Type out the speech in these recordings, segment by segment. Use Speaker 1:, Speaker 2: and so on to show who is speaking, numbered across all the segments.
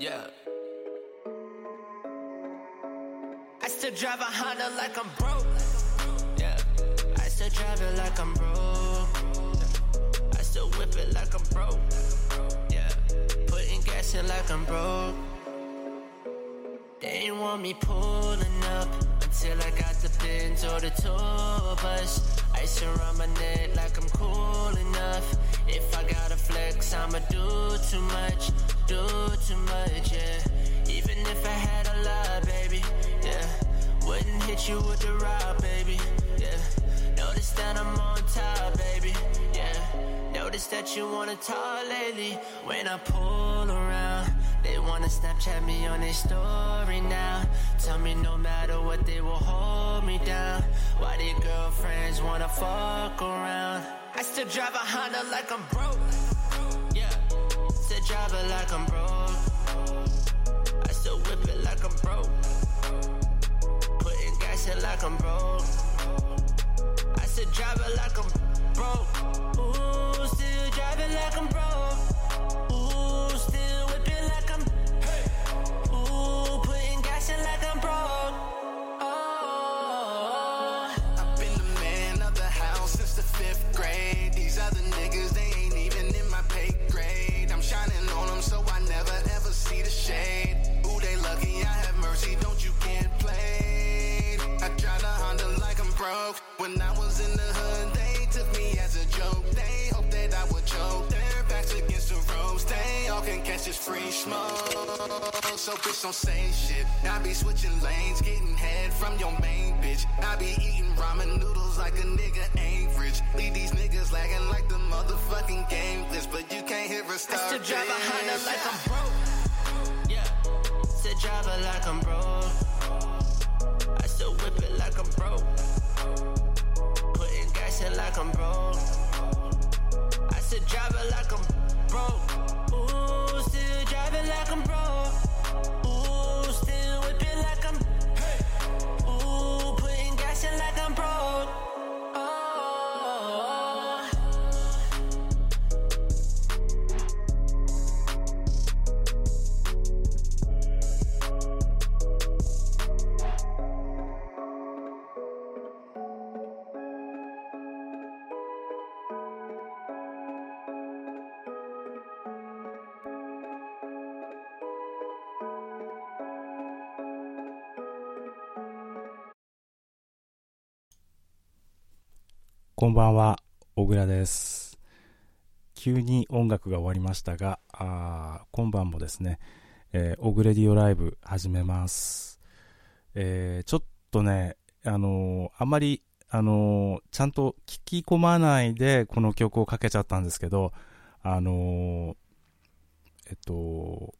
Speaker 1: Yeah. I still drive a Honda like I'm broke. Yeah. I still drive it like I'm broke. I still whip it like I'm broke. Yeah. Putting gas in like I'm broke. They ain't want me pulling up until I got the Benz or the tour bus. Ice around my neck like I'm cool enough. If I gotta flex, I'ma do too much, do too much, yeah. Even if I had a lot, baby, yeah. Wouldn't hit you with the rock, baby, yeah. Notice that I'm on top, baby, yeah. Notice that you wanna talk lately when I pull around. They wanna Snapchat me on their story now. Tell me no matter what, they will hold me down. Why their girlfriends wanna fuck around? I still drive a Honda like I'm broke. Drive like I'm broke. I still whip it like I'm broke. Putting gas in like I'm broke. I still drive it like I'm broke. Ooh, still driving like I'm broke.
Speaker 2: こんばんは、小倉です。急に音楽が終わりましたが、あ今晩もですね、えー、オグレディオライブ始めます。えーちょっとね、あのーあんまり、あのーちゃんと聞き込まないでこの曲をかけちゃったんですけど、あのーえっと、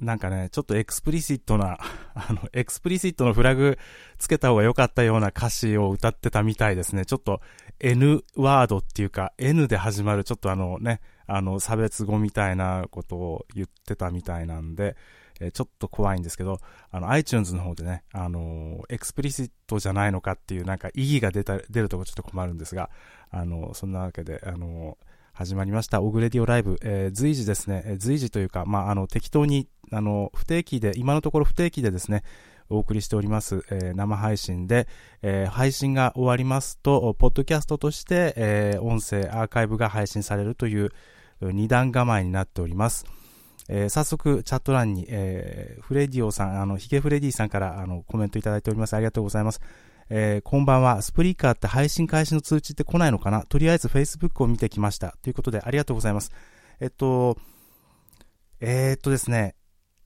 Speaker 2: なんかね、ちょっと explicit な、あの、 explicit のフラグつけた方が良かったような歌詞を歌ってたみたいですね。ちょっと N ワードっていうか N で始まるちょっとあのね、あの差別語みたいなことを言ってたみたいなんで、えちょっと怖いんですけど、あの iTunes の方でね、あの explicit じゃないのかっていうなんか異議が出た、出るとこちょっと困るんですが、あの、そんなわけで、あの始まりました。オグレディオライブ、えー随時ですね、え随時というか、まあ、あの、適当に、あの、不定期で、今のところ不定期でですね、お送りしております、えー生配信で、えー配信が終わりますと、ポッドキャストとして、えー音声アーカイブが配信されるという二段構えになっております。えー早速、チャット欄に、えーフレディオさん、あの、ヒゲフレディさんから、あの、コメントいただいております。ありがとうございます。えーこんばんは。スプリーカーって配信開始の通知って来ないのかな？とりあえず Facebook を見てきました。ということで、ありがとうございます。えっと、えーっとですね、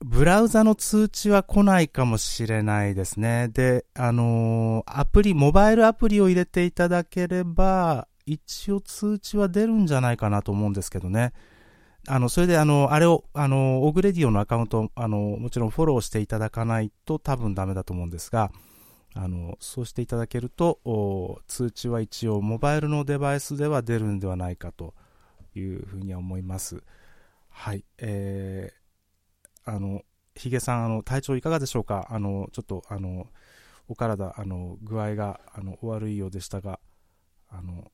Speaker 2: ブラウザの通知は来ないかもしれないですね。で、あのーアプリ、モバイルアプリを入れていただければ、一応通知は出るんじゃないかなと思うんですけどね。あの、それで、あの、あれを、あの、オグレディオのアカウント、あの、もちろんフォローしていただかないと多分ダメだと思うんですが、あの、そうしていただけると、通知は一応モバイルのデバイスでは出るんではないかというふうには思います。はい。えー、あの、ヒゲさん、あの、体調いかがでしょうか？あの、ちょっと、あの、お体、あの、具合が、あの、お悪いようでしたが、あの、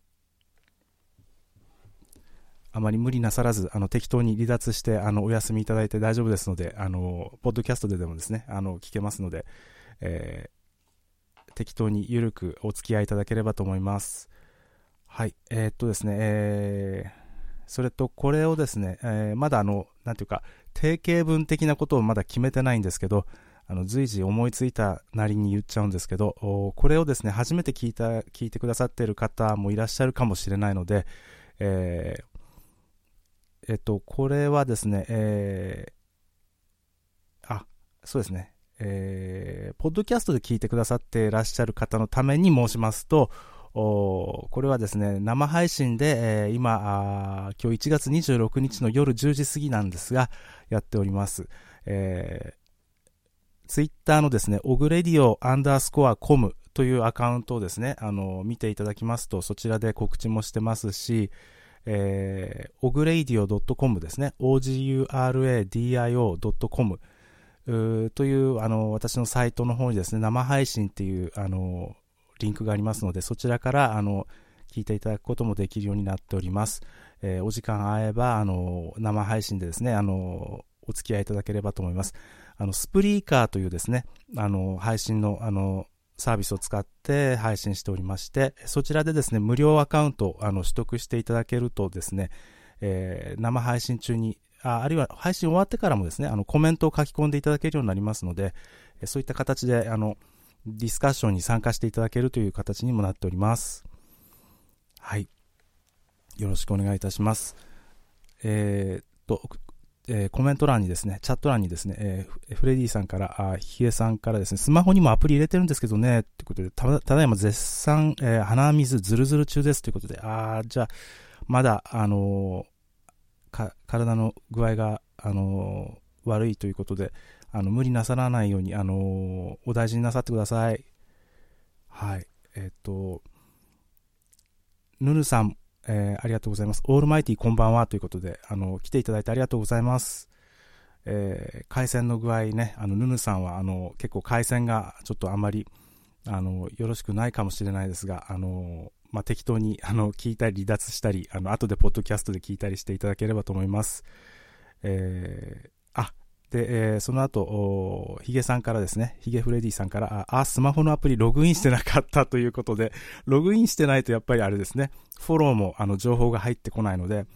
Speaker 2: あまり無理なさらず、あの、適当に離脱して、あの、お休みいただいて大丈夫ですので、あの、ポッドキャストででもですね、あの、聞けますので、えー、適当にゆるくお付き合いいただければと思います。はい、えー、っとですね、えー、それと、これをですね、えー、まだあの、なんていうか、定型文的なことをまだ決めてないんですけど、あの随時思いついたなりに言っちゃうんですけど、これをですね、初めて聞いた、聞いてくださっている方もいらっしゃるかもしれないので、えー、えっと、これはですね、えー、あ、そうですね、えー、ポッドキャストで聞いてくださっていらっしゃる方のために申しますと、これはですね、生配信で、えー、今今日1月26日の夜10時過ぎなんですが、やっております。えーツイッターのですね、オグレディオ underscore com というアカウントをですね、あの、見ていただきますと、そちらで告知もしてますし、えー、オグレディオ .com ですね、oguradio.com という、あの、私のサイトの方にですね、生配信っていう、あの、リンクがありますので、そちらから、あの、聞いていただくこともできるようになっております。えー、お時間合えば、あの、生配信でですね、あの、お付き合いいただければと思います。あの、スプリーカーというですね、あの、配信の、あの、サービスを使って配信しておりまして、そちらでですね、無料アカウントをあの取得していただけるとですね、えー、生配信中にあ、あるいは配信終わってからもですね、あの、コメントを書き込んでいただけるようになりますので、そういった形で、あの、ディスカッションに参加していただけるという形にもなっております。はい。よろしくお願いいたします。えー、っと、えー、コメント欄にですね、チャット欄にですね、えー、フレディさんから、あヒエさんからですね、スマホにもアプリ入れてるんですけどね、ということで、ただいま絶賛、えー、鼻水ズルズル中ですということで、あじゃあ、まだ、あのー、体の具合が、あのー、悪いということで、あの、無理なさらないように、あの、お大事になさってください。はい。えっと、ヌヌさん、えー、ありがとうございます。オールマイティこんばんはということで、あの、来ていただいてありがとうございます。えー、回線の具合ね、あの、ヌヌさんは、あの、結構回線がちょっとあんまり、あの、よろしくないかもしれないですが、あの、まあ、適当に、あの、聞いたり離脱したり、あの、後でポッドキャストで聞いたりしていただければと思います。えー、あで、えー、その後、ヒゲさんからですね、ヒゲフレディさんから、あ、スマホのアプリログインしてなかったということで、ログインしてないとやっぱりあれですね、フォローもあの情報が入ってこないので、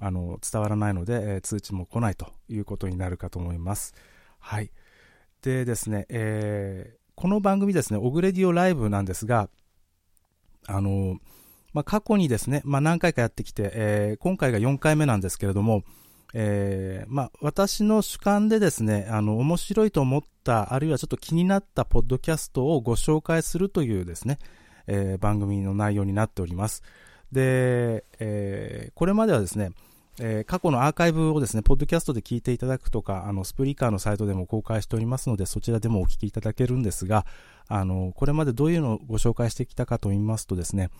Speaker 2: あの、伝わらないので、えー、通知も来ないということになるかと思います。はい。でですね、えー、この番組ですね、オグレディオライブなんですが、あの、まあ、過去にですね、まあ、何回かやってきて、えー、今回が4回目なんですけれども、えー、まあ、私の主観でですね、あの、面白いと思った、あるいはちょっと気になったポッドキャストをご紹介するというですね、えー、番組の内容になっております。で、えー、これまではですね、えー、過去のアーカイブをですね、ポッドキャストで聞いていただくとか、あの、スプリーカーのサイトでも公開しておりますので、そちらでもお聞きいただけるんですが、あの、これまでどういうのをご紹介してきたかと言いますとですね、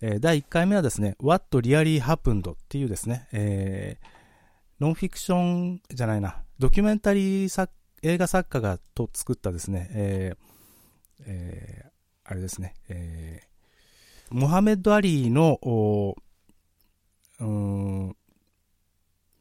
Speaker 2: えー、第1回目はですね、What Really Happened っていうですね、えー、ノンフィクションじゃないな、ドキュメンタリー作映画作家がと作ったですね、えーえー、あれですね、えー、モハメド・アリーの、うん、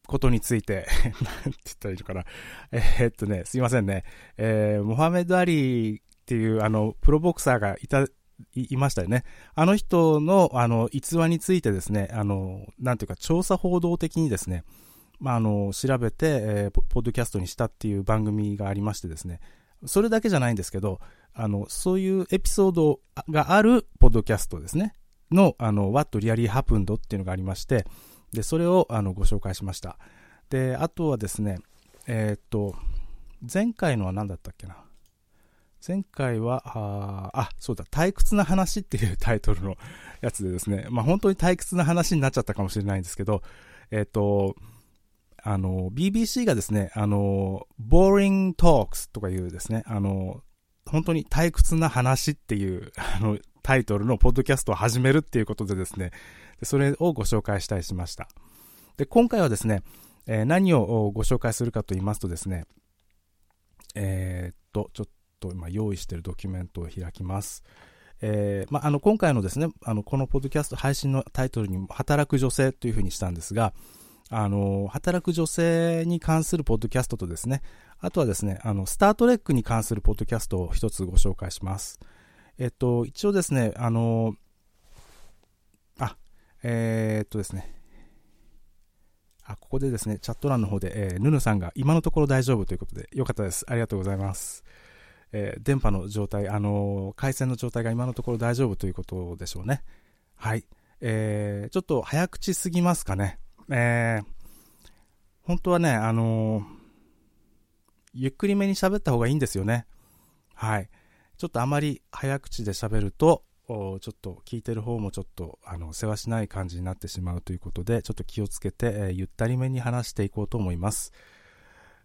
Speaker 2: ことについて、なんて言ったらいいのかな。えー、っとね、すいませんね。えー、モハメド・アリーっていう、あの、プロボクサーがいた、いましたよね。あの人の、あの、逸話についてですね、あの、なんていうか、調査報道的にですね、まあ、あの、調べて、えー、ポッドキャストにしたっていう番組がありましてですね、それだけじゃないんですけど、あの、そういうエピソードがあるポッドキャストですね、の、あの、What Really Happened っていうのがありまして、で、それを、あの、ご紹介しました。で、あとはですね、えー、っと、前回のは何だったっけな。前回は、ああ、そうだ、退屈な話っていうタイトルのやつでですね、まあ本当に退屈な話になっちゃったかもしれないんですけど、えっ、と、あの、BBC がですね、あの、boring talks とかいうですね、あの、本当に退屈な話っていう、あの、タイトルのポッドキャストを始めるっていうことでですね、それをご紹介したりしました。で、今回はですね、えー、何をご紹介するかと言いますとですね、えー、っと、ちょっと今用意しているドキュメントを開きます。えー、まあ、あの、今回のですね、あの、このポッドキャスト配信のタイトルに、働く女性というふうにしたんですが、あの、働く女性に関するポッドキャストとですね、あとはですね、あの、スタートレックに関するポッドキャストを一つご紹介します。えっと、一応ですね、あの、あ、えー、っとですね、あ、ここでですね、チャット欄の方で、えー、ヌヌさんが今のところ大丈夫ということで、よかったです。ありがとうございます。えー、電波の状態、あの、回線の状態が今のところ大丈夫ということでしょうね。はい。えー、ちょっと早口すぎますかね。えー、本当はね、あのー、ゆっくりめに喋った方がいいんですよね。はい。ちょっとあまり早口で喋ると、ちょっと聞いてる方もちょっと、あの、世話しない感じになってしまうということで、ちょっと気をつけて、えー、ゆったりめに話していこうと思います。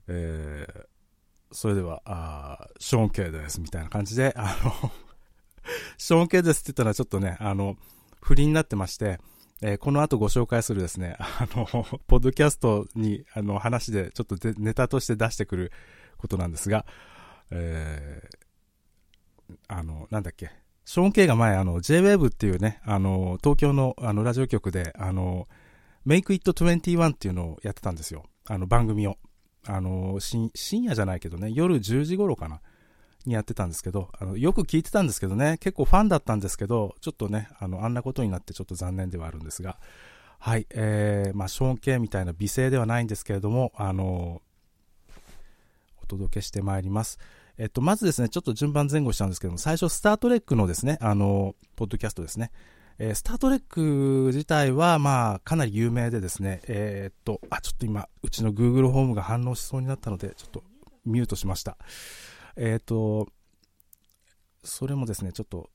Speaker 2: えー、それでは、あショーン・ケイです、みたいな感じで、あのショーン・ケイですって言ったらちょっとね、あの、不倫になってまして、えー、この後ご紹介するですね、あの、ポッドキャストに、あの、話でちょっとでネタとして出してくることなんですが、えー、あの、なんだっけ、ショーン・ケイが前、あの、J-Wave っていうね、あの、東京の、あの、ラジオ局で、あの、Make It 21っていうのをやってたんですよ。あの、番組を。あの、深夜じゃないけどね、夜10時頃かな、にやってたんですけど、あの、よく聞いてたんですけどね、結構ファンだったんですけど、ちょっとね、あの、あんなことになってちょっと残念ではあるんですが、はい、えー、まあ、ショーン系みたいな美声ではないんですけれども、あの、お届けしてまいります。えっと、まずですね、ちょっと順番前後したんですけども、最初、スタートレックのですね、あの、ポッドキャストですね。えー、スタートレック自体は、まあ、かなり有名でですね、えー、っと、あ、ちょっと今、うちの Google ホームが反応しそうになったので、ちょっとミュートしました。えー、と、それもですね、ちょっと、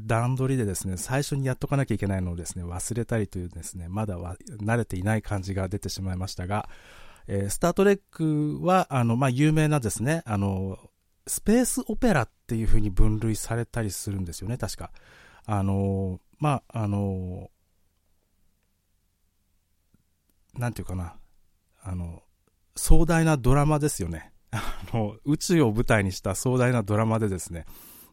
Speaker 2: 段取りでですね、最初にやっとかなきゃいけないのをですね、忘れたりというですね、まだは慣れていない感じが出てしまいましたが、えー、スタートレックは、あの、まあ、有名なですね、あの、スペースオペラっていう風に分類されたりするんですよね、確か。あの、まあ、あの、なんていうかな、あの、壮大なドラマですよね。あの、宇宙を舞台にした壮大なドラマでですね。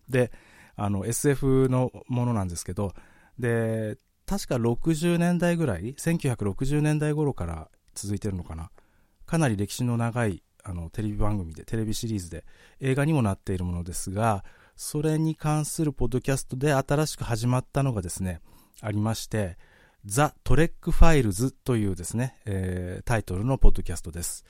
Speaker 2: で、あの、SF のものなんですけど、で、確か60年代ぐらい、1960年代頃から続いてるのかな。かなり歴史の長いあのテレビ番組で、テレビシリーズで、映画にもなっているものですが、それに関するポッドキャストで新しく始まったのがですね、ありまして、 The Trek Files というですね、えー、タイトルのポッドキャストです。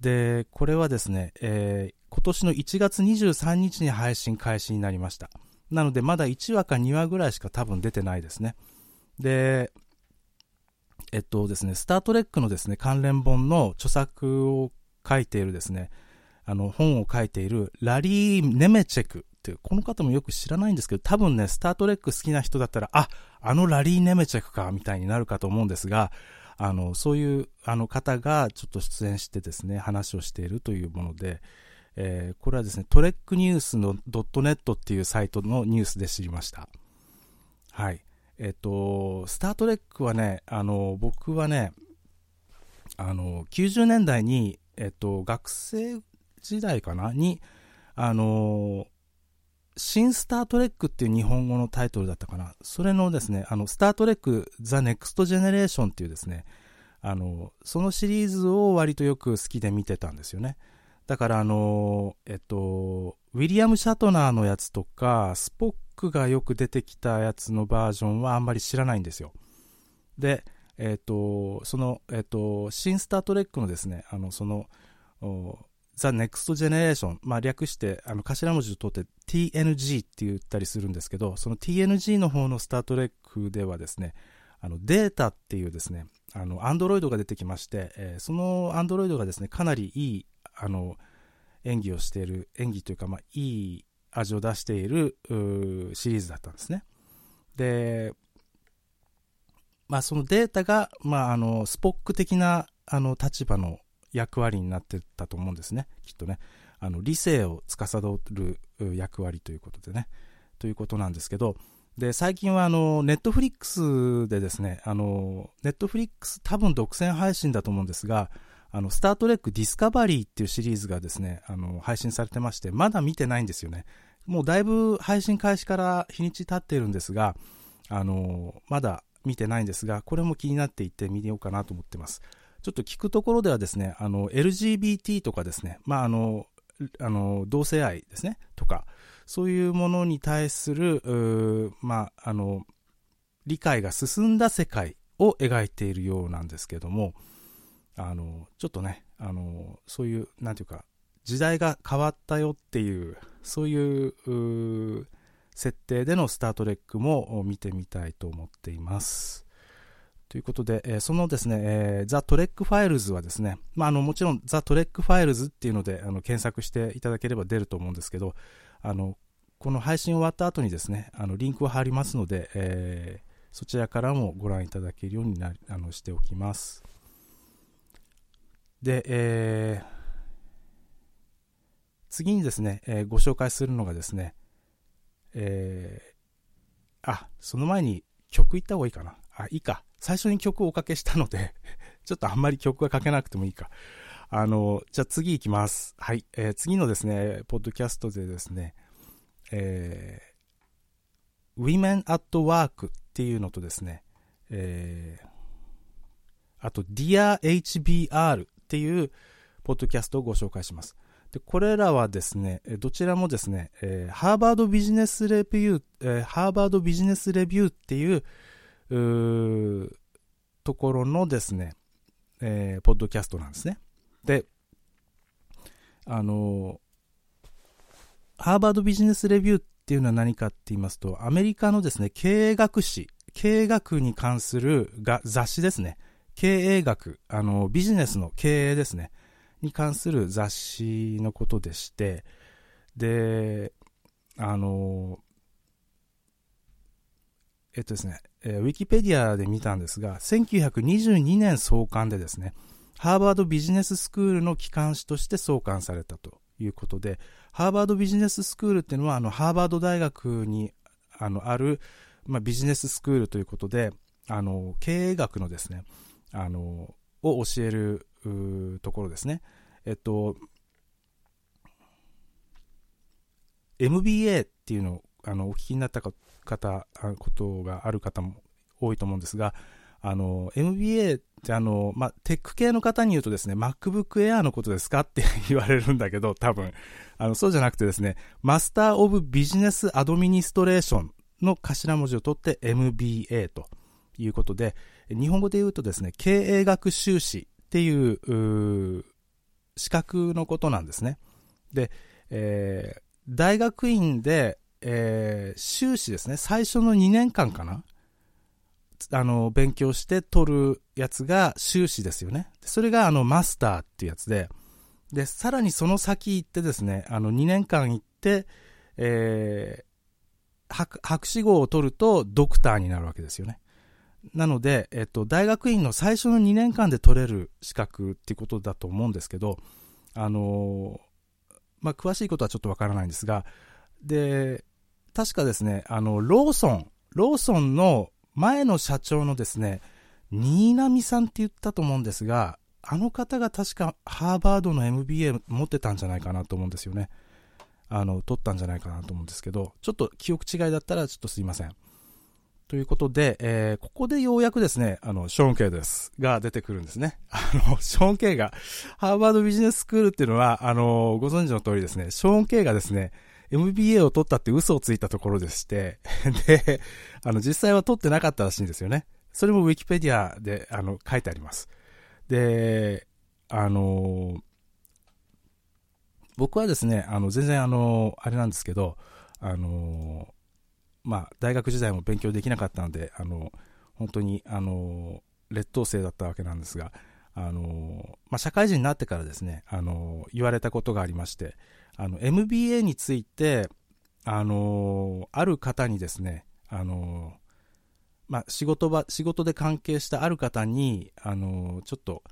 Speaker 2: で、これはですね、えー、今年の1月23日に配信開始になりました。なので、まだ1話か2話ぐらいしか多分出てないですね。で、えっとですね、スタートレックのですね、関連本の著作を書いているですね、あの、本を書いているラリー・ネメチェクっていう、この方もよく知らないんですけど、多分ね、スタートレック好きな人だったら、あ、あのラリー・ネメチェクか、みたいになるかと思うんですが、あの、そういう、あの方がちょっと出演してですね、話をしているというもので、えー、これはですね、トレックニュースのドットネットっていうサイトのニュースで知りました。はい。えっ、と、スタートレックはね、あの、僕はね、あの、90年代に、えっ、と、学生時代かなに、あの新スタートレックっていう日本語のタイトルだったかな。それのですね、あの、 Star Trek The Next Generation っていうですね、あの、そのシリーズを割とよく好きで見てたんですよね。だからあの、えっと、ウィリアム・シャトナーのやつとか、スポックがよく出てきたやつのバージョンはあんまり知らないんですよ。で、えっと、その、えっと、新スタートレックのですね、あの、その、ザ・ネクスト・ジェネレーション、まあ、略して、あの、頭文字を取って TNG って言ったりするんですけど、その TNG の方のスタートレックではですね、あの、データっていうですね、あの、アンドロイドが出てきまして、えー、そのアンドロイドがですね、かなりいい、あの、演技をしている、演技というか、まあ、いい味を出しているシリーズだったんですね。で、まあ、そのデータが、まあ、あの、スポック的な、あの、立場の役割になってたと思うんですね。きっとね。あの、理性を司る役割ということでね。ということなんですけど、で、最近はあの、ネットフリックスでですね、あの、ネットフリックス多分独占配信だと思うんですが、あの、スタートレックディスカバリーっていうシリーズがですね、あの、配信されてまして、まだ見てないんですよね。もうだいぶ配信開始から日にち経っているんですが、あの、まだ見てないんですが、これも気になっていて見ようかなと思ってます。ちょっと聞くところではですね、あの、LGBT とかですね、まあ、あの、あの、同性愛ですね、とか、そういうものに対する、まあ、あの、理解が進んだ世界を描いているようなんですけども、あの、ちょっとね、あの、そういう、なんていうか、時代が変わったよっていう、そういう、設定でのスタートレックも見てみたいと思っています。ということで、えー、そのですね、えー、ザ・トレックファイルズはですね、まあ、あの、もちろんザ・トレックファイルズっていうので、あの、検索していただければ出ると思うんですけど、あの、この配信終わった後にですね、あの、リンクを貼りますので、えー、そちらからもご覧いただけるようになあのしておきます。で、えー、次にですね、えー、ご紹介するのがですね、えー、あ、その前に曲いった方がいいかな。あ、いいか。最初に曲をおかけしたので ちょっとあんまり曲がかけなくてもいいか。あの、じゃあ次行きます。はい。えー、次のですね、ポッドキャストでですね、えー、Women at Work っていうのとですね、えー、あと Dear HBR っていうポッドキャストをご紹介します。で、これらはですね、どちらもですね、えー、ハーバードビジネスレビュー、えー、ハーバードビジネスレビューっていう、うところのですね、えー、ポッドキャストなんですね。で、あの、ハーバードビジネスレビューっていうのは何かって言いますと、アメリカのですね、経営学誌、経営学に関するが雑誌ですね。経営学、あの、ビジネスの経営ですね。に関する雑誌のことでして、で、あの、えっとですね、えー、ウィキペディアで見たんですが、1922年創刊でですね、ハーバードビジネススクールの機関誌として創刊されたということで、ハーバードビジネススクールっていうのは、あの、ハーバード大学にあのある、まあ、ビジネススクールということで、あの、経営学のですね、あの、を教えるところですね。えっと、MBA っていうのをあのお聞きになったか方、ことがある方も多いと思うんですが、あの、MBA ってあの、まあ、テック系の方に言うとですね、MacBook Air のことですかって 言われるんだけど、多分、あの、そうじゃなくてですね、マスターオブビジネスアドミニストレーションの頭文字を取って MBA ということで、日本語で言うとですね、経営学修士っていう資格のことなんですね。で、えー、大学院で、えー、修士ですね、最初の2年間かなあの、勉強して取るやつが修士ですよね。それがあの、マスターっていうやつで、で、さらにその先行ってですね、あの、2年間行って、えー、博士号を取るとドクターになるわけですよね。なので、えっと、大学院の最初の2年間で取れる資格っていうことだと思うんですけど、あのまあ、詳しいことはちょっとわからないんですが、で、確かですね、あの、ローソン、ローソンの前の社長のですね、新浪さんって言ったと思うんですが、あの方が確かハーバードの MBA 持ってたんじゃないかなと思うんですよね。あの、取ったんじゃないかなと思うんですけど、ちょっと記憶違いだったらちょっとすいません。ということで、えー、ここでようやくですね、あの、ショーン・ケイです。が出てくるんですね。あの、ショーン・ケイが、ハーバードビジネススクールっていうのは、あの、ご存知の通りですね、ショーン・ケイがですね、MBA を取ったって嘘をついたところでして、で、あの、実際は取ってなかったらしいんですよね。それもウィキペディアで、あの、書いてあります。で、あの、僕はですね、あの、全然あの、あれなんですけど、あの、まあ、大学時代も勉強できなかったので、あの、本当に、あの、劣等生だったわけなんですが、あの、まあ、社会人になってからですね、あの、言われたことがありまして、あの、MBA について、あの、ある方にですね、あの、まあ、仕事場、仕事で関係したある方に、あの、ちょっと、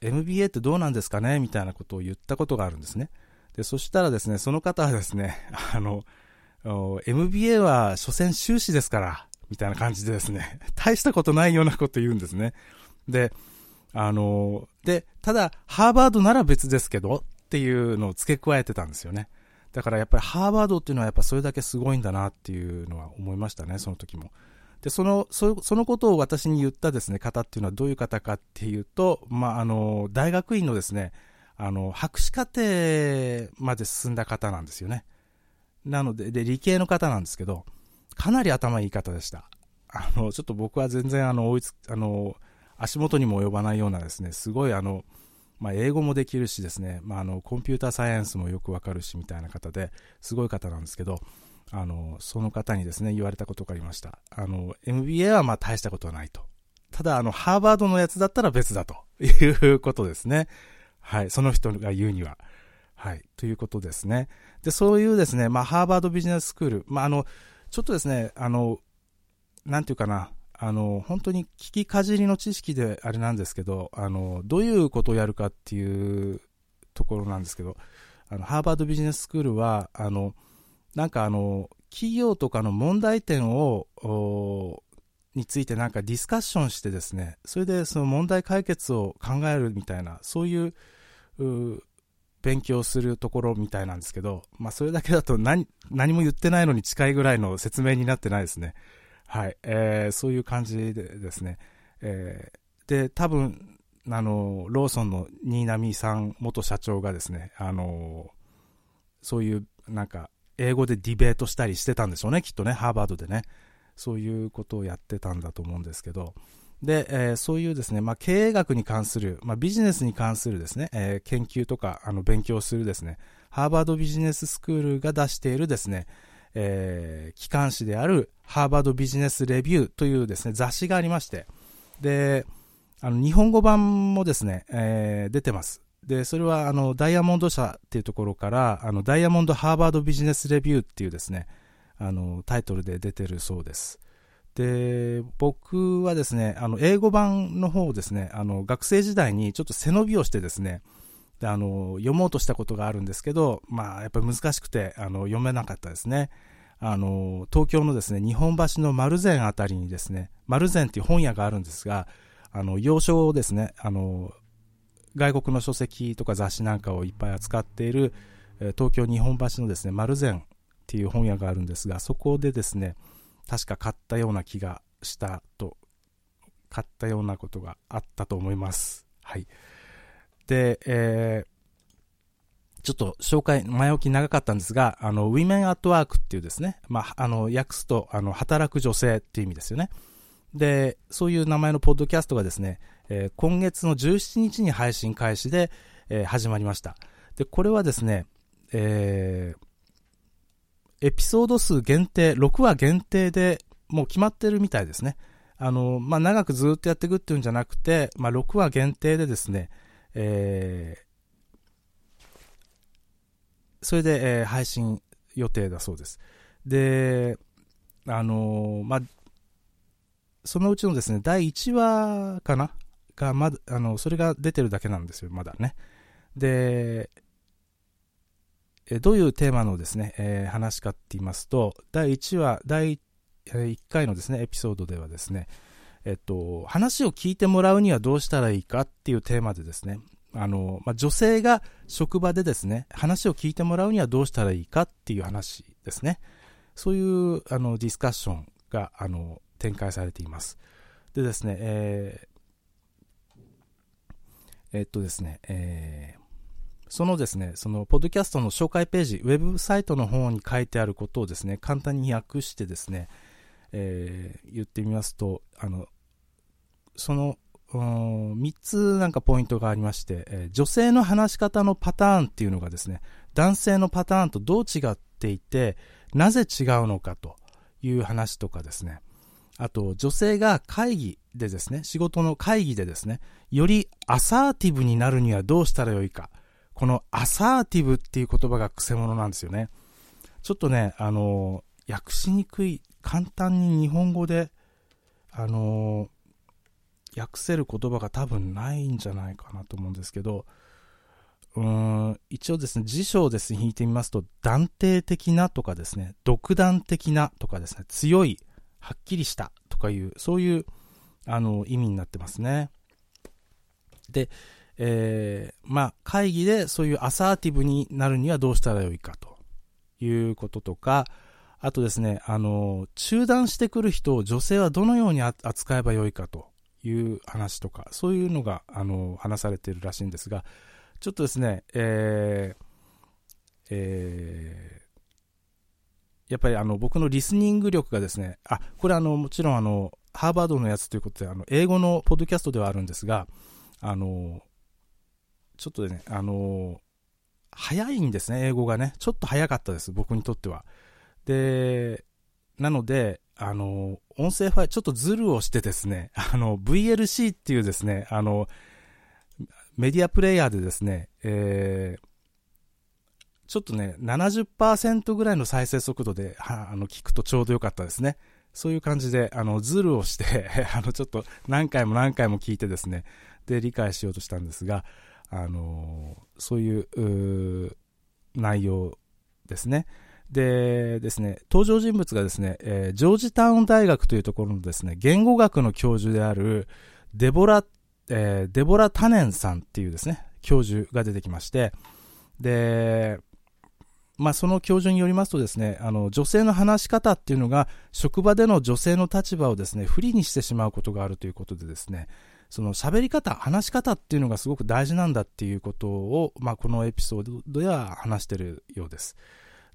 Speaker 2: MBA ってどうなんですかねみたいなことを言ったことがあるんですね。で、そしたらですね、その方はですね、あの、MBA は所詮修士ですから、みたいな感じでですね、大したことないようなこと言うんですね。で、あの、で、ただ、ハーバードなら別ですけど、っていうのを付け加えてたんですよね。だからやっぱりハーバードっていうのはやっぱそれだけすごいんだなっていうのは思いましたね、その時も。で、その、そそのことを私に言ったですね、方っていうのはどういう方かっていうと、まあ、あの、大学院のですね、あの、博士課程まで進んだ方なんですよね。なので、で、理系の方なんですけど、かなり頭いい方でした。あの、ちょっと僕は全然あの、追いつ、あの、足元にも及ばないようなですね、すごいあの、まあ、英語もできるしですね、まあ、あの、コンピューターサイエンスもよくわかるしみたいな方で、すごい方なんですけど、あの、その方にですね、言われたことがありました。あの、MBA はまあ大したことはないと。ただ、あの、ハーバードのやつだったら別だと いうことですね。はい。その人が言うには。はい。ということですね。で、そういうですね、まあ、ハーバードビジネススクール、まあ、あの、ちょっとですね、あの、なんていうかな、あの、本当に聞きかじりの知識であれなんですけど、あの、どういうことをやるかっていうところなんですけど、あの、ハーバードビジネススクールは、あの、なんかあの、企業とかの問題点を、についてなんかディスカッションしてですね、それでその問題解決を考えるみたいな、そういうう勉強するところみたいなんですけど、まあそれだけだと何、何も言ってないのに近いぐらいの説明になってないですね。はい。えー、そういう感じでですね。えー、で、多分、あの、ローソンの新浪さん元社長がですね、あの、そういうなんか英語でディベートしたりしてたんでしょうね、きっとね、ハーバードでね。そういうことをやってたんだと思うんですけど、で、えー、そういうですね、まあ、経営学に関する、まあ、ビジネスに関するですね、えー、研究とか、あの、勉強するですね、ハーバードビジネススクールが出しているですね、えー、機関誌であるハーバードビジネスレビューというですね、雑誌がありまして、で、あの、日本語版もですね、えー、出てます。で、それは、あの、ダイヤモンド社っていうところから、あの、ダイヤモンドハーバードビジネスレビューっていうですね、あの、タイトルで出てるそうです。で、僕はですね、あの、英語版の方をですね、あの、学生時代にちょっと背伸びをしてですね、であの、読もうとしたことがあるんですけど、まあ、やっぱり難しくて、あの、読めなかったですね。あの、東京のですね、日本橋の丸善あたりにですね、丸善っていう本屋があるんですが、あの、洋書をですね、あの、外国の書籍とか雑誌なんかをいっぱい扱っている、東京日本橋のですね、丸善っていう本屋があるんですが、そこでですね、確か買ったような気がしたと、買ったようなことがあったと思います。はい。で、えー、ちょっと紹介、前置き長かったんですが、あの、Women at Work っていうですね、まあ、あの、訳すと、あの、働く女性っていう意味ですよね。で、そういう名前のポッドキャストがですね、えー、今月の17日に配信開始で、えー、始まりました。で、これはですね、えー、エピソード数限定、6話限定でもう決まってるみたいですね。あの、まあ、長くずっとやっていくっていうんじゃなくて、まあ、6話限定でですね、えー、それで、えー、配信予定だそうです。で、あのまあ、そのうちのですね、第1話かな？が、まだ、あの、それが出てるだけなんですよ、まだね。で、えどういうテーマのですね、えー、話かって言いますと、第1話、第1回のですね、エピソードではですね、えっと、話を聞いてもらうにはどうしたらいいかっていうテーマでですね、あの、まあ、女性が職場でですね、話を聞いてもらうにはどうしたらいいかっていう話ですね。そういう、あの、ディスカッションが、あの、展開されています。でですね、ええっとですね、えー、そのですね、その、ポッドキャストの紹介ページ、ウェブサイトの方に書いてあることをですね、簡単に訳してですね、えー、言ってみますと、あの、その、3つなんかポイントがありまして、えー、女性の話し方のパターンっていうのがですね、男性のパターンとどう違っていて、なぜ違うのかという話とかですね、あと、女性が会議でですね、仕事の会議でですね、よりアサーティブになるにはどうしたらよいか。このアサーティブっていう言葉が癖者なんですよね。ちょっとね、あの、訳しにくい、簡単に日本語で、あの、訳せる言葉が多分ないんじゃないかなと思うんですけど、うーん、一応ですね、辞書をですね、引いてみますと、断定的なとかですね、独断的なとかですね、強い、はっきりしたとかいう、そういう、あの、意味になってますね。で、えー、まあ、会議でそういうアサーティブになるにはどうしたらよいかということとか、あとですね、あの、中断してくる人を女性はどのように扱えばよいかという話とか、そういうのが、あの、話されているらしいんですが、ちょっとですね、えー、えー、やっぱりあの、僕のリスニング力がですね、あ、これあの、もちろんあの、ハーバードのやつということで、あの、英語のポッドキャストではあるんですが、あの、ちょっとね、あの、早いんですね、英語がね。ちょっと早かったです、僕にとっては。で、なので、あの、音声ファイル、ちょっとズルをしてですね、あの、VLC っていうですね、あの、メディアプレイヤーでですね、えー、ちょっとね、70%ぐらいの再生速度で、はあの、聞くとちょうどよかったですね。そういう感じで、あの、ズルをして あの、ちょっと何回も何回も聞いてですね、で、理解しようとしたんですが、あの、そういう、う内容ですね。でですね、登場人物がですね、えー、ジョージタウン大学というところのですね、言語学の教授である、デボラ、えー、デボラ・タネンさんっていうですね、教授が出てきまして、で、まあ、その教授によりますとですね、あの、女性の話し方っていうのが、職場での女性の立場をですね、不利にしてしまうことがあるということでですね、その喋り方、話し方っていうのがすごく大事なんだっていうことを、まあ、このエピソードでは話してるようです。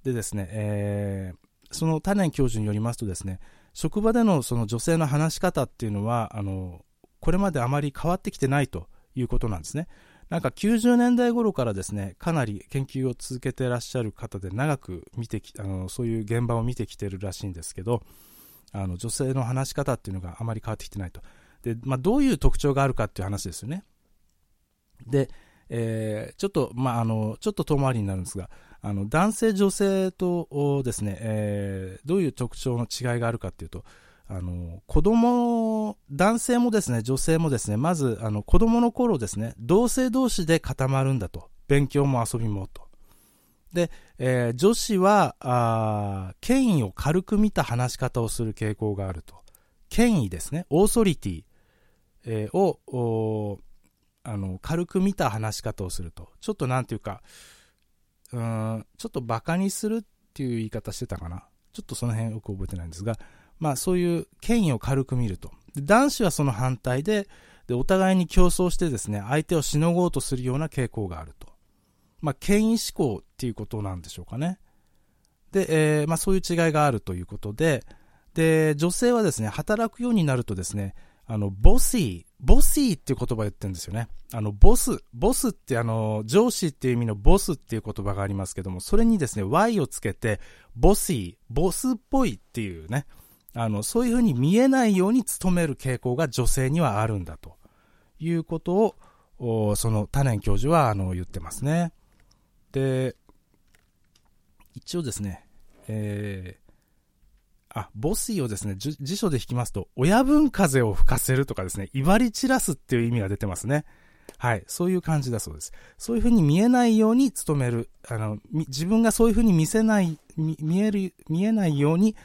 Speaker 2: でですね、えー、そのタネン教授によりますとですね、職場でのその女性の話し方っていうのは、あの、これまであまり変わってきてないということなんですね。なんか90年代頃からですね、かなり研究を続けてらっしゃる方で長く見てき、あの、そういう現場を見てきてるらしいんですけど、あの、女性の話し方っていうのがあまり変わってきてないと。で、まあ、どういう特徴があるかっていう話ですよね。で、えー、ちょっと、まあ、あの、ちょっと遠回りになるんですが、あの、男性、女性とですね、えー、どういう特徴の違いがあるかっていうと、あの、子供、男性もですね、女性もですね、まず、あの、子供の頃ですね、同性同士で固まるんだと。勉強も遊びもと。で、えー、女子は、あ権威を軽く見た話し方をする傾向があると。権威ですね、オーソリティ、えー、を、あの、軽く見た話し方をすると。ちょっとなんていうか、うん、ちょっと馬鹿にするっていう言い方してたかな。ちょっとその辺よく覚えてないんですが、まあそういう権威を軽く見ると。男子はその反対で、で、お互いに競争してですね、相手をしのごうとするような傾向があると。まあ、権威志向っていうことなんでしょうかね。で、えー、まあそういう違いがあるということで、で、女性はですね、働くようになるとですね、あの、ボシー、ボシーっていう言葉言ってるんですよね。あの、ボス、ボスってあの、上司っていう意味のボスっていう言葉がありますけども、それにですね、Y をつけて、ボシー、ボスっぽいっていうね、あの、そういうふうに見えないように努める傾向が女性にはあるんだということを、そのタネン教授はあの言ってますね。で、一応ですね、えあ、ボスイをですね、辞書で引きますと、親分風を吹かせるとかですね、威張り散らすっていう意味が出てますね。はい。そういう感じだそうです。そういうふうに見えないように努める。あの、自分がそういうふうに見せない、見える、見えないように、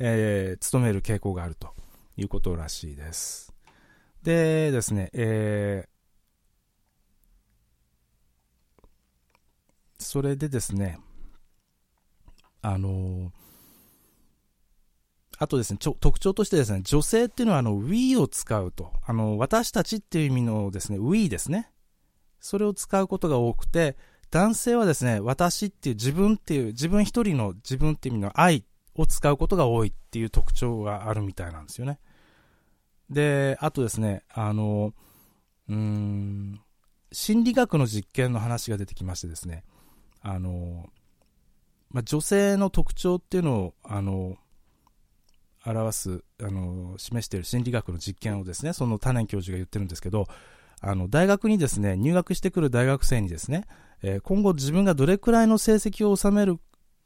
Speaker 2: えー、努める傾向があるということらしいです。でですね、えー、それでですね、あのーあとですね、特徴としてですね、女性っていうのはあの we を使うと。あの、私たちっていう意味のですね、we ですね。それを使うことが多くて、男性はですね、私っていう自分っていう、自分一人の自分っていう意味の愛を使うことが多いっていう特徴があるみたいなんですよね。で、あとですね、あの、うん、心理学の実験の話が出てきましてですね、あの、ま、女性の特徴っていうのを、あの、表す、あの、示している心理学の実験をですね、そのタネン教授が言ってるんですけど、あの、大学にですね、入学してくる大学生にですね、えー、今後自分がどれくらいの成績を収める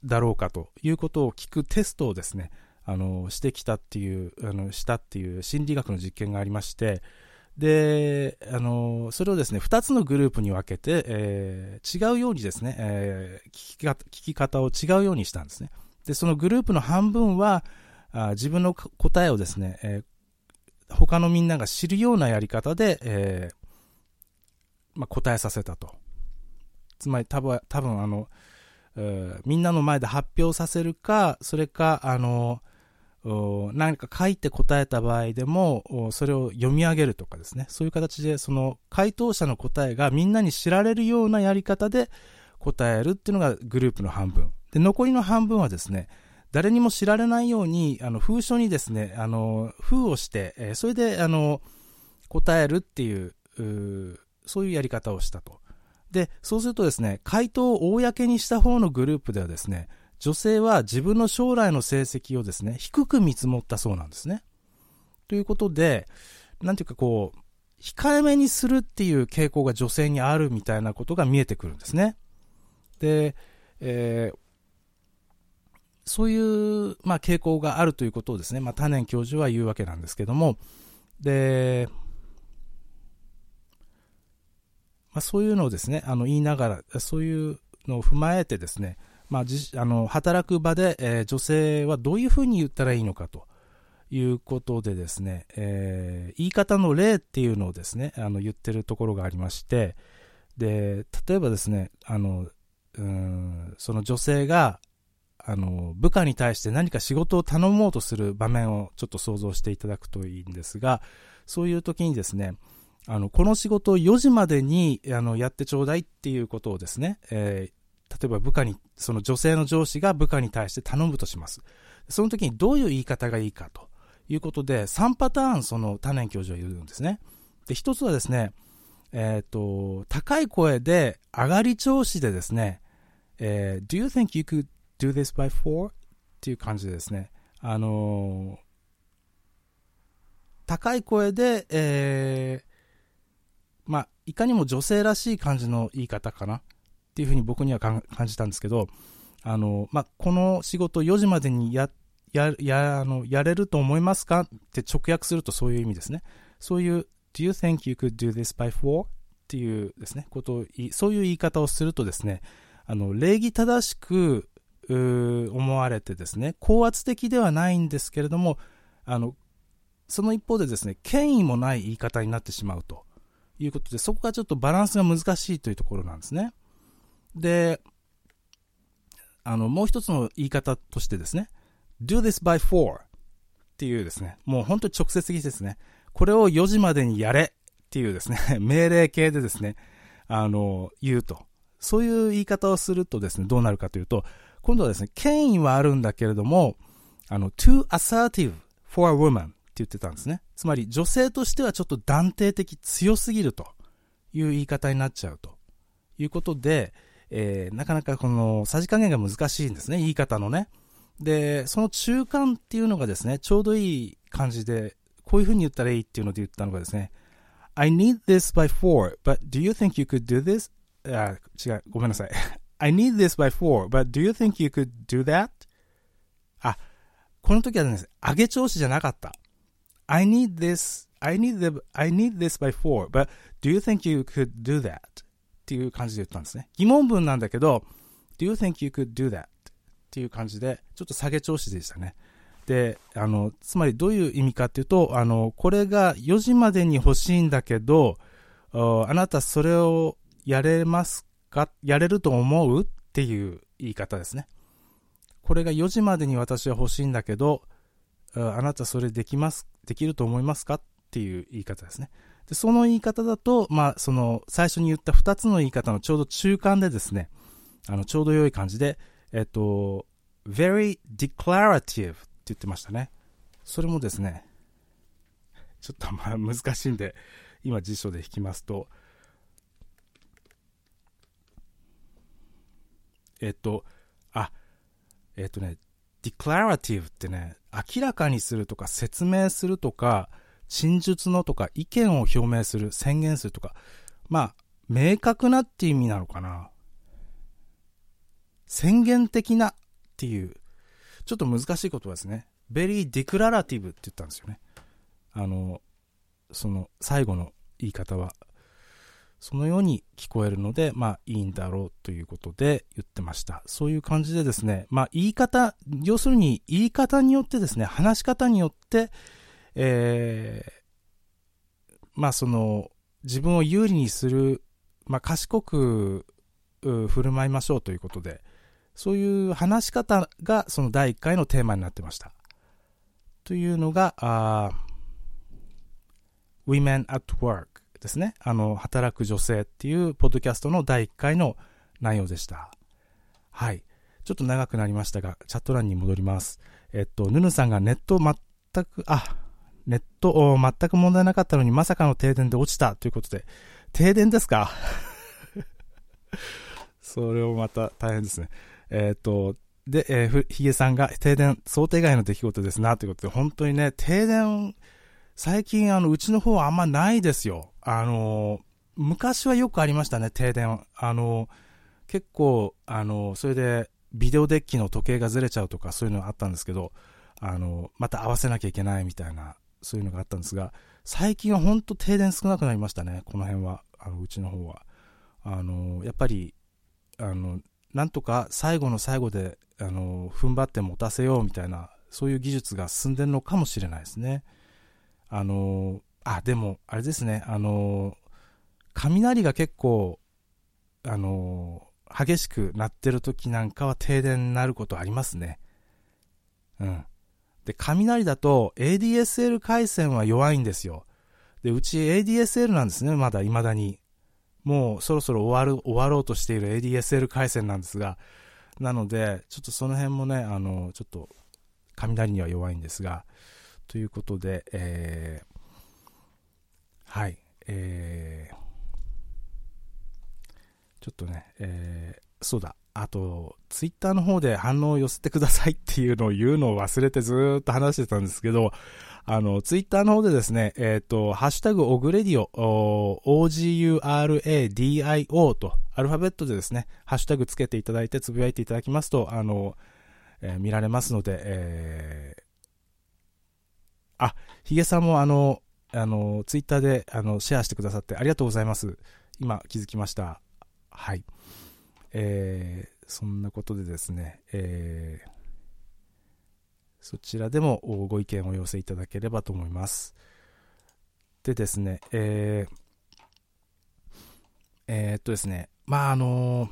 Speaker 2: だろうかということを聞くテストをですね、あの、してきたっていう、あの、したっていう心理学の実験がありまして、で、あの、それをですね、二つのグループに分けて、えー、違うようにですね、えー、聞き方、聞き方を違うようにしたんですね。で、そのグループの半分は、あ自分の答えをですね、えー、他のみんなが知るようなやり方で、えー、まあ、答えさせたと。つまり多分、多分あのえ、みんなの前で発表させるか、それか、あの、何か書いて答えた場合でも、それを読み上げるとかですね。そういう形で、その回答者の答えがみんなに知られるようなやり方で答えるっていうのがグループの半分。で、残りの半分はですね、誰にも知られないように、あの、封書にですね、あの、封をして、えそれで、あの、答えるっていう、うそういうやり方をしたと。で、そうするとですね、回答を公にした方のグループではですね、女性は自分の将来の成績をですね、低く見積もったそうなんですね。ということで、なんていうかこう、控えめにするっていう傾向が女性にあるみたいなことが見えてくるんですね。で、えー、そういう、まあ、傾向があるということをですね、まあ、多年教授は言うわけなんですけども、で、まあ、そういうのをですね、あの、言いながら、そういうのを踏まえてですね、まあ、あの働く場で、えー、女性はどういうふうに言ったらいいのかと。いうことでですね、えー、言い方の例っていうのをですね、あの言ってるところがありまして、で、例えばですね、あの、うんその女性が、あの、部下に対して何か仕事を頼もうとする場面をちょっと想像していただくといいんですが、そういう時にですね、あの、この仕事を4時までに、あの、やってちょうだいっていうことをですね、えー、例えば部下に、その女性の上司が部下に対して頼むとします。その時にどういう言い方がいいかということで、3パターンその多年教授は言うんですね。で、一つはですね、えっ、ー、と、高い声で上がり調子でですね、えー、Do you think you could do this by four? っていう感じでですね、あのー、高い声で、えー、まあ、いかにも女性らしい感じの言い方かなっていうふうに僕には感じたんですけど、あの、まあ、この仕事4時までにや、や、や、あの、やれると思いますか？って直訳するとそういう意味ですね。そういう、Do you think you could do this by four? っていうですね、ことを、そういう言い方をするとですね、あの、礼儀正しく、思われてですね、高圧的ではないんですけれども、あの、その一方でですね、権威もない言い方になってしまうということで、そこがちょっとバランスが難しいというところなんですね。で、あの、もう一つの言い方としてですね、do this by four っていうですね、もう本当に直接的ですね。これを4時までにやれっていうですね、命令形でですね、あの、言うと。そういう言い方をするとですね、どうなるかというと、今度はですね、権威はあるんだけれども、あの、too assertive for a woman って言ってたんですね。つまり、女性としてはちょっと断定的強すぎるという言い方になっちゃうということで、えー、なかなかこのさじ加減が難しいんですね、言い方のね。で、その中間っていうのがですね、ちょうどいい感じで、こういう風に言ったらいいっていうので言ったのがですね、I need this by four, but do you think you could do this? あ、違う、ごめんなさい。I need this by four, but do you think you could do that? あ、この時はね、上げ調子じゃなかった。I need this, I need the, I need this by four, but do you think you could do that? っていう感じで言ったんですね。疑問文なんだけど、do you think you could do that? っていう感じで、ちょっと下げ調子でしたね。で、あの、つまりどういう意味かっていうと、あの、これが4時までに欲しいんだけど、あなたそれをやれますかやれると思う？っていう言い方ですね。これが4時までに私は欲しいんだけど、あなたそれできます、できると思いますか？っていう言い方ですね。で、その言い方だと、まあ、その、最初に言った2つの言い方のちょうど中間でですね、あの、ちょうど良い感じで、えっと、very declarative って言ってましたね。それもですね、ちょっとまあ難しいんで、今辞書で引きますと、えっと、あ、えっとね、declarative ってね、明らかにするとか説明するとか、陳述のとか意見を表明する、宣言するとか、まあ、明確なって意味なのかな。宣言的なっていう、ちょっと難しい言葉ですね。very declarative って言ったんですよね。あの、その最後の言い方は。そのように聞こえるので、まあいいんだろうということで言ってました。そういう感じでですね、まあ言い方、要するに言い方によってですね、話し方によって、えー、まあその、自分を有利にする、まあ賢く振る舞いましょうということで、そういう話し方がその第1回のテーマになってました。というのが、Women at Work ですね。あの、働く女性っていうポッドキャストの第1回の内容でした。はい。ちょっと長くなりましたが、チャット欄に戻ります。えっと、ヌヌさんがネット全く、あ、ネット全く問題なかったのにまさかの停電で落ちたということで、停電ですか？それをまた大変ですね。えっ、と、で、えー、ヒゲさんが停電、想定外の出来事ですな、ということで、本当にね、停電、最近あの、うちの方はあんまないですよ。あの、昔はよくありましたね、停電。あの、結構、あの、それで、ビデオデッキの時計がずれちゃうとかそういうのがあったんですけど、あの、また合わせなきゃいけないみたいな、そういうのがあったんですが、最近は本当停電少なくなりましたね、この辺は、あのうちの方は。あの、やっぱり、あの、なんとか最後の最後で、あの、踏ん張って持たせようみたいな、そういう技術が進んでるのかもしれないですね。あの、あ、でも、あれですね、あの、雷が結構、あの、激しくなってる時なんかは停電になることありますね。うん。で、雷だと ADSL 回線は弱いんですよ。で、うち ADSL なんですね、まだ未だに。もうそろそろ終わる、終わろうとしている ADSL 回線なんですが、なので、ちょっとその辺もね、あの、ちょっと、雷には弱いんですが、ということで、えー、はい、えー、ちょっとね、えー、そうだ、あと、ツイッターの方で反応を寄せてくださいっていうのを言うのを忘れてずっと話してたんですけど、あの、ツイッターの方でですね、えっ、ー、と、ハッシュタグオグレディオ、OGURADIO と、アルファベットでですね、ハッシュタグつけていただいて、つぶやいていただきますと、あの、えー、見られますので、え、あ、ヒゲさんもあの、あの、ツイッターで、あの、シェアしてくださってありがとうございます。今気づきました。はい。えー、そんなことでですね、えー、そちらでもご意見をお寄せいただければと思います。でですね、えー、えー、っとですね、まああのー、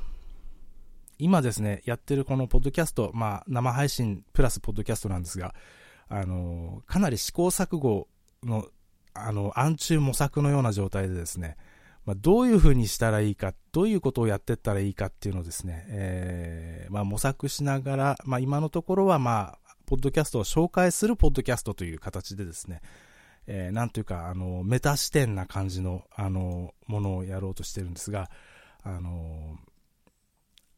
Speaker 2: 今ですね、やってるこのポッドキャスト、まあ生配信プラスポッドキャストなんですが、あの、かなり試行錯誤の、あの、暗中模索のような状態でですね、まあ、どういうふうにしたらいいか、どういうことをやっていったらいいかっていうのをですね、えー、まあ、模索しながら、まあ、今のところは、まあ、ポッドキャストを紹介するポッドキャストという形でですね、えー、なんというか、あの、メタ視点な感じの、あの、ものをやろうとしてるんですが、あの、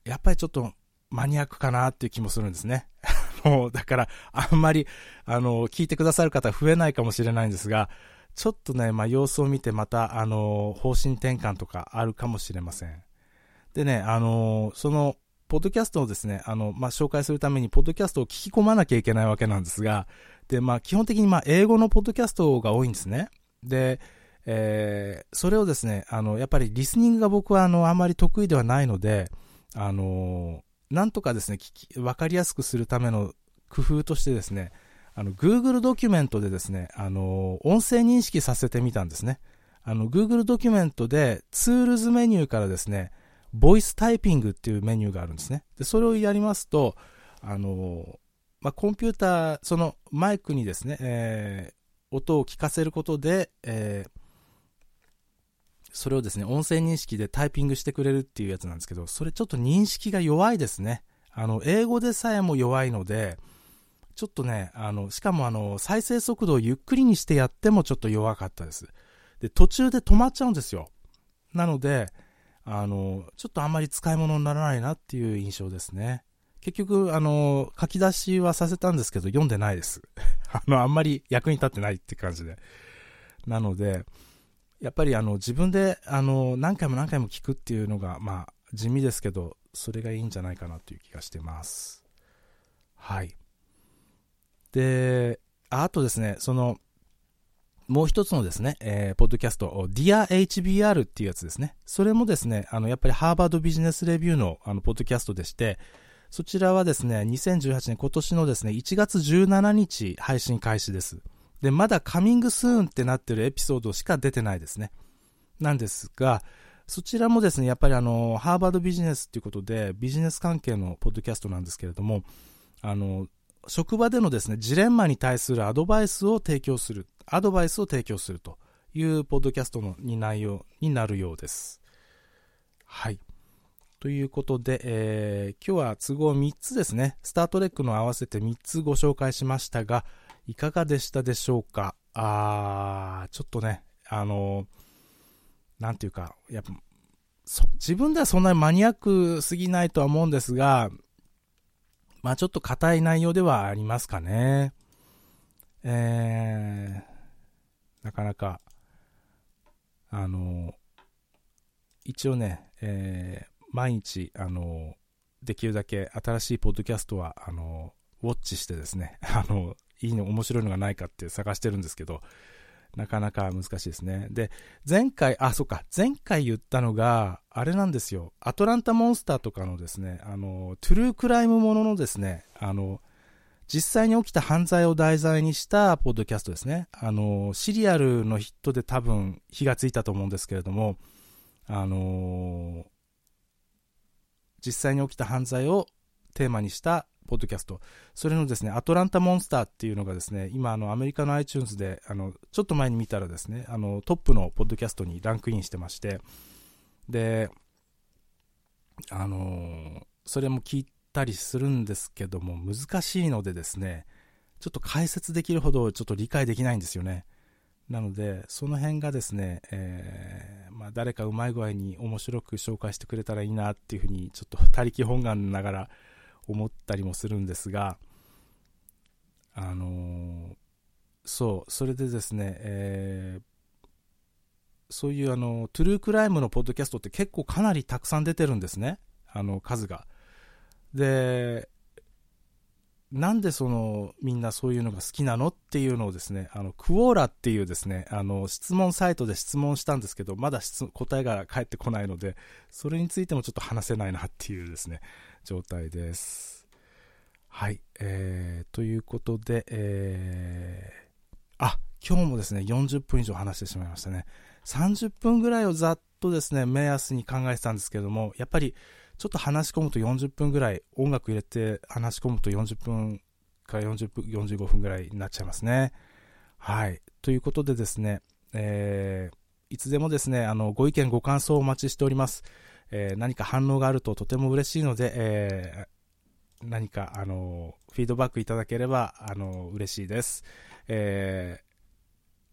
Speaker 2: やっぱりちょっとマニアックかなっていう気もするんですね。だから、あんまり、あの、聞いてくださる方増えないかもしれないんですが、ちょっとね、まあ、様子を見てまた、あの、方針転換とかあるかもしれません。でね、あの、その、ポッドキャストをですね、あの、まあ、紹介するために、ポッドキャストを聞き込まなきゃいけないわけなんですが、で、まあ、基本的に、ま、英語のポッドキャストが多いんですね。で、えー、それをですね、あの、やっぱりリスニングが僕は、あの、あまり得意ではないので、あの、なんとかですね、聞き、わかりやすくするための工夫としてですね、あの、Google ドキュメントでですね、あの、音声認識させてみたんですね。あの、Google ドキュメントでツールズメニューからですね、ボイスタイピングっていうメニューがあるんですね。で、それをやりますと、あの、まあ、コンピューター、そのマイクにですね、えー、音を聞かせることで、えー、それをですね、音声認識でタイピングしてくれるっていうやつなんですけど、それちょっと認識が弱いですね。あの、英語でさえも弱いので、ちょっとね、あの、しかもあの、再生速度をゆっくりにしてやってもちょっと弱かったです。で、途中で止まっちゃうんですよ。なので、あの、ちょっとあんまり使い物にならないなっていう印象ですね。結局、あの、書き出しはさせたんですけど、読んでないです。あの、あんまり役に立ってないって感じで。なので、やっぱりあの、自分で、あの、何回も何回も聞くっていうのが、まあ、地味ですけど、それがいいんじゃないかなという気がしてます。はい。で、あとですね、その、もう一つのですね、えー、ポッドキャスト、DearHBR っていうやつですね。それもですね、あの、やっぱりハーバードビジネスレビューの、あの、ポッドキャストでして、そちらはですね、2018年今年のですね、1月17日配信開始です。で、まだカミングスーンってなってるエピソードしか出てないですね。なんですが、そちらもですね、やっぱりあの、ハーバードビジネスっていうことで、ビジネス関係のポッドキャストなんですけれども、あの、職場でのですね、ジレンマに対するアドバイスを提供する、アドバイスを提供するというポッドキャストのに内容になるようです。はい。ということで、えー、今日は都合3つですね。スタートレックの合わせて3つご紹介しましたが、いかがでしたでしょうか？あー、ちょっとね、あのー、なんていうか、やっぱ、自分ではそんなにマニアックすぎないとは思うんですが、まあちょっと硬い内容ではありますかね。えー、なかなか、あの、一応ね、えー、毎日、あの、できるだけ新しいポッドキャストは、あの、ウォッチしてですね、あの、いいの、面白いのがないかって探してるんですけど、なかなか難しいですね。で、前回、あ、そっか、前回言ったのが、あれなんですよ。アトランタモンスターとかのですね、あの、トゥルークライムもののですね、あの、実際に起きた犯罪を題材にしたポッドキャストですね。あの、シリアルのヒットで多分火がついたと思うんですけれども、あの実際に起きた犯罪をテーマにしたポッドキャスト。それのですね、アトランタモンスターっていうのがですね、今あのアメリカの iTunes で、あの、ちょっと前に見たらですね、あの、トップのポッドキャストにランクインしてまして、で、あのそれも聞いたりするんですけども、難しいのでですね、ちょっと解説できるほどちょっと理解できないんですよね。なので、その辺がですね、えー、まあ、誰かうまい具合に面白く紹介してくれたらいいなっていうふうに、ちょっと 他力本願ながら思ったりもするんですが、あのー、そう、それでですね、えー、そういうあの、トゥルークライムのポッドキャストって結構かなりたくさん出てるんですね。あの、数が。で、なんでその、みんなそういうのが好きなのっていうのをですね、あの、クオーラっていうですね、あの、質問サイトで質問したんですけど、まだ答えが返ってこないので、それについてもちょっと話せないなっていうですね、状態です。はい。えー、ということで、えー、あ、今日もですね、40分以上話してしまいましたね。30分ぐらいをざっとですね、目安に考えてたんですけども、やっぱり、ちょっと話し込むと40分ぐらい、音楽入れて話し込むと40分から40分、45分ぐらいになっちゃいますね。はい。ということでですね、えー、いつでもですね、あの、ご意見、ご感想をお待ちしております。えー、何か反応があるととても嬉しいので、えー、何か、あの、フィードバックいただければ、あの、嬉しいです。え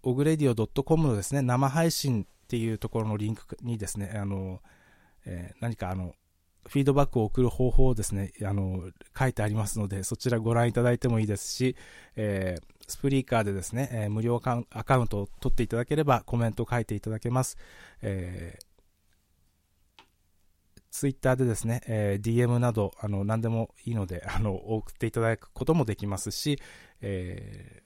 Speaker 2: ー、オグレディオ .com のですね、生配信っていうところのリンクにですね、あの、えー、何かあの、フィードバックを送る方法をですね、あの、書いてありますので、そちらご覧いただいてもいいですし、えー、 Spreaker でですね、えー、無料アカウントを取っていただければコメントを書いていただけます。えーツイッターでですね、えー、DM など、あの、何でもいいので、あの、送っていただくこともできますし、え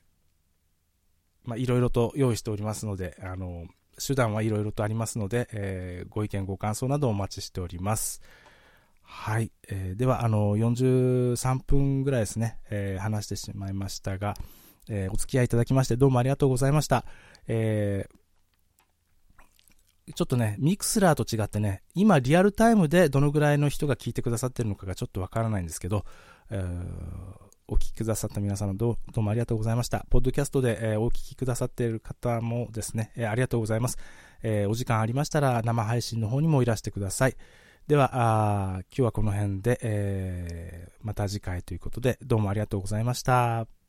Speaker 2: ー、まあ、いろいろと用意しておりますので、あの、手段はいろいろとありますので、えー、ご意見、ご感想などお待ちしております。はい。えー、では、あの、43分ぐらいですね、えー、話してしまいましたが、えー、お付き合いいただきましてどうもありがとうございました。えー、ちょっとね、ミクスラーと違ってね、今リアルタイムでどのぐらいの人が聞いてくださってるのかがちょっとわからないんですけど、えー、お聞きくださった皆様どうもありがとうございました。ポッドキャストで、えー、お聞きくださっている方もですね、えー、ありがとうございます。えお時間ありましたら生配信の方にもいらしてください。では、あ今日はこの辺で、えまた次回ということで、どうもありがとうございました。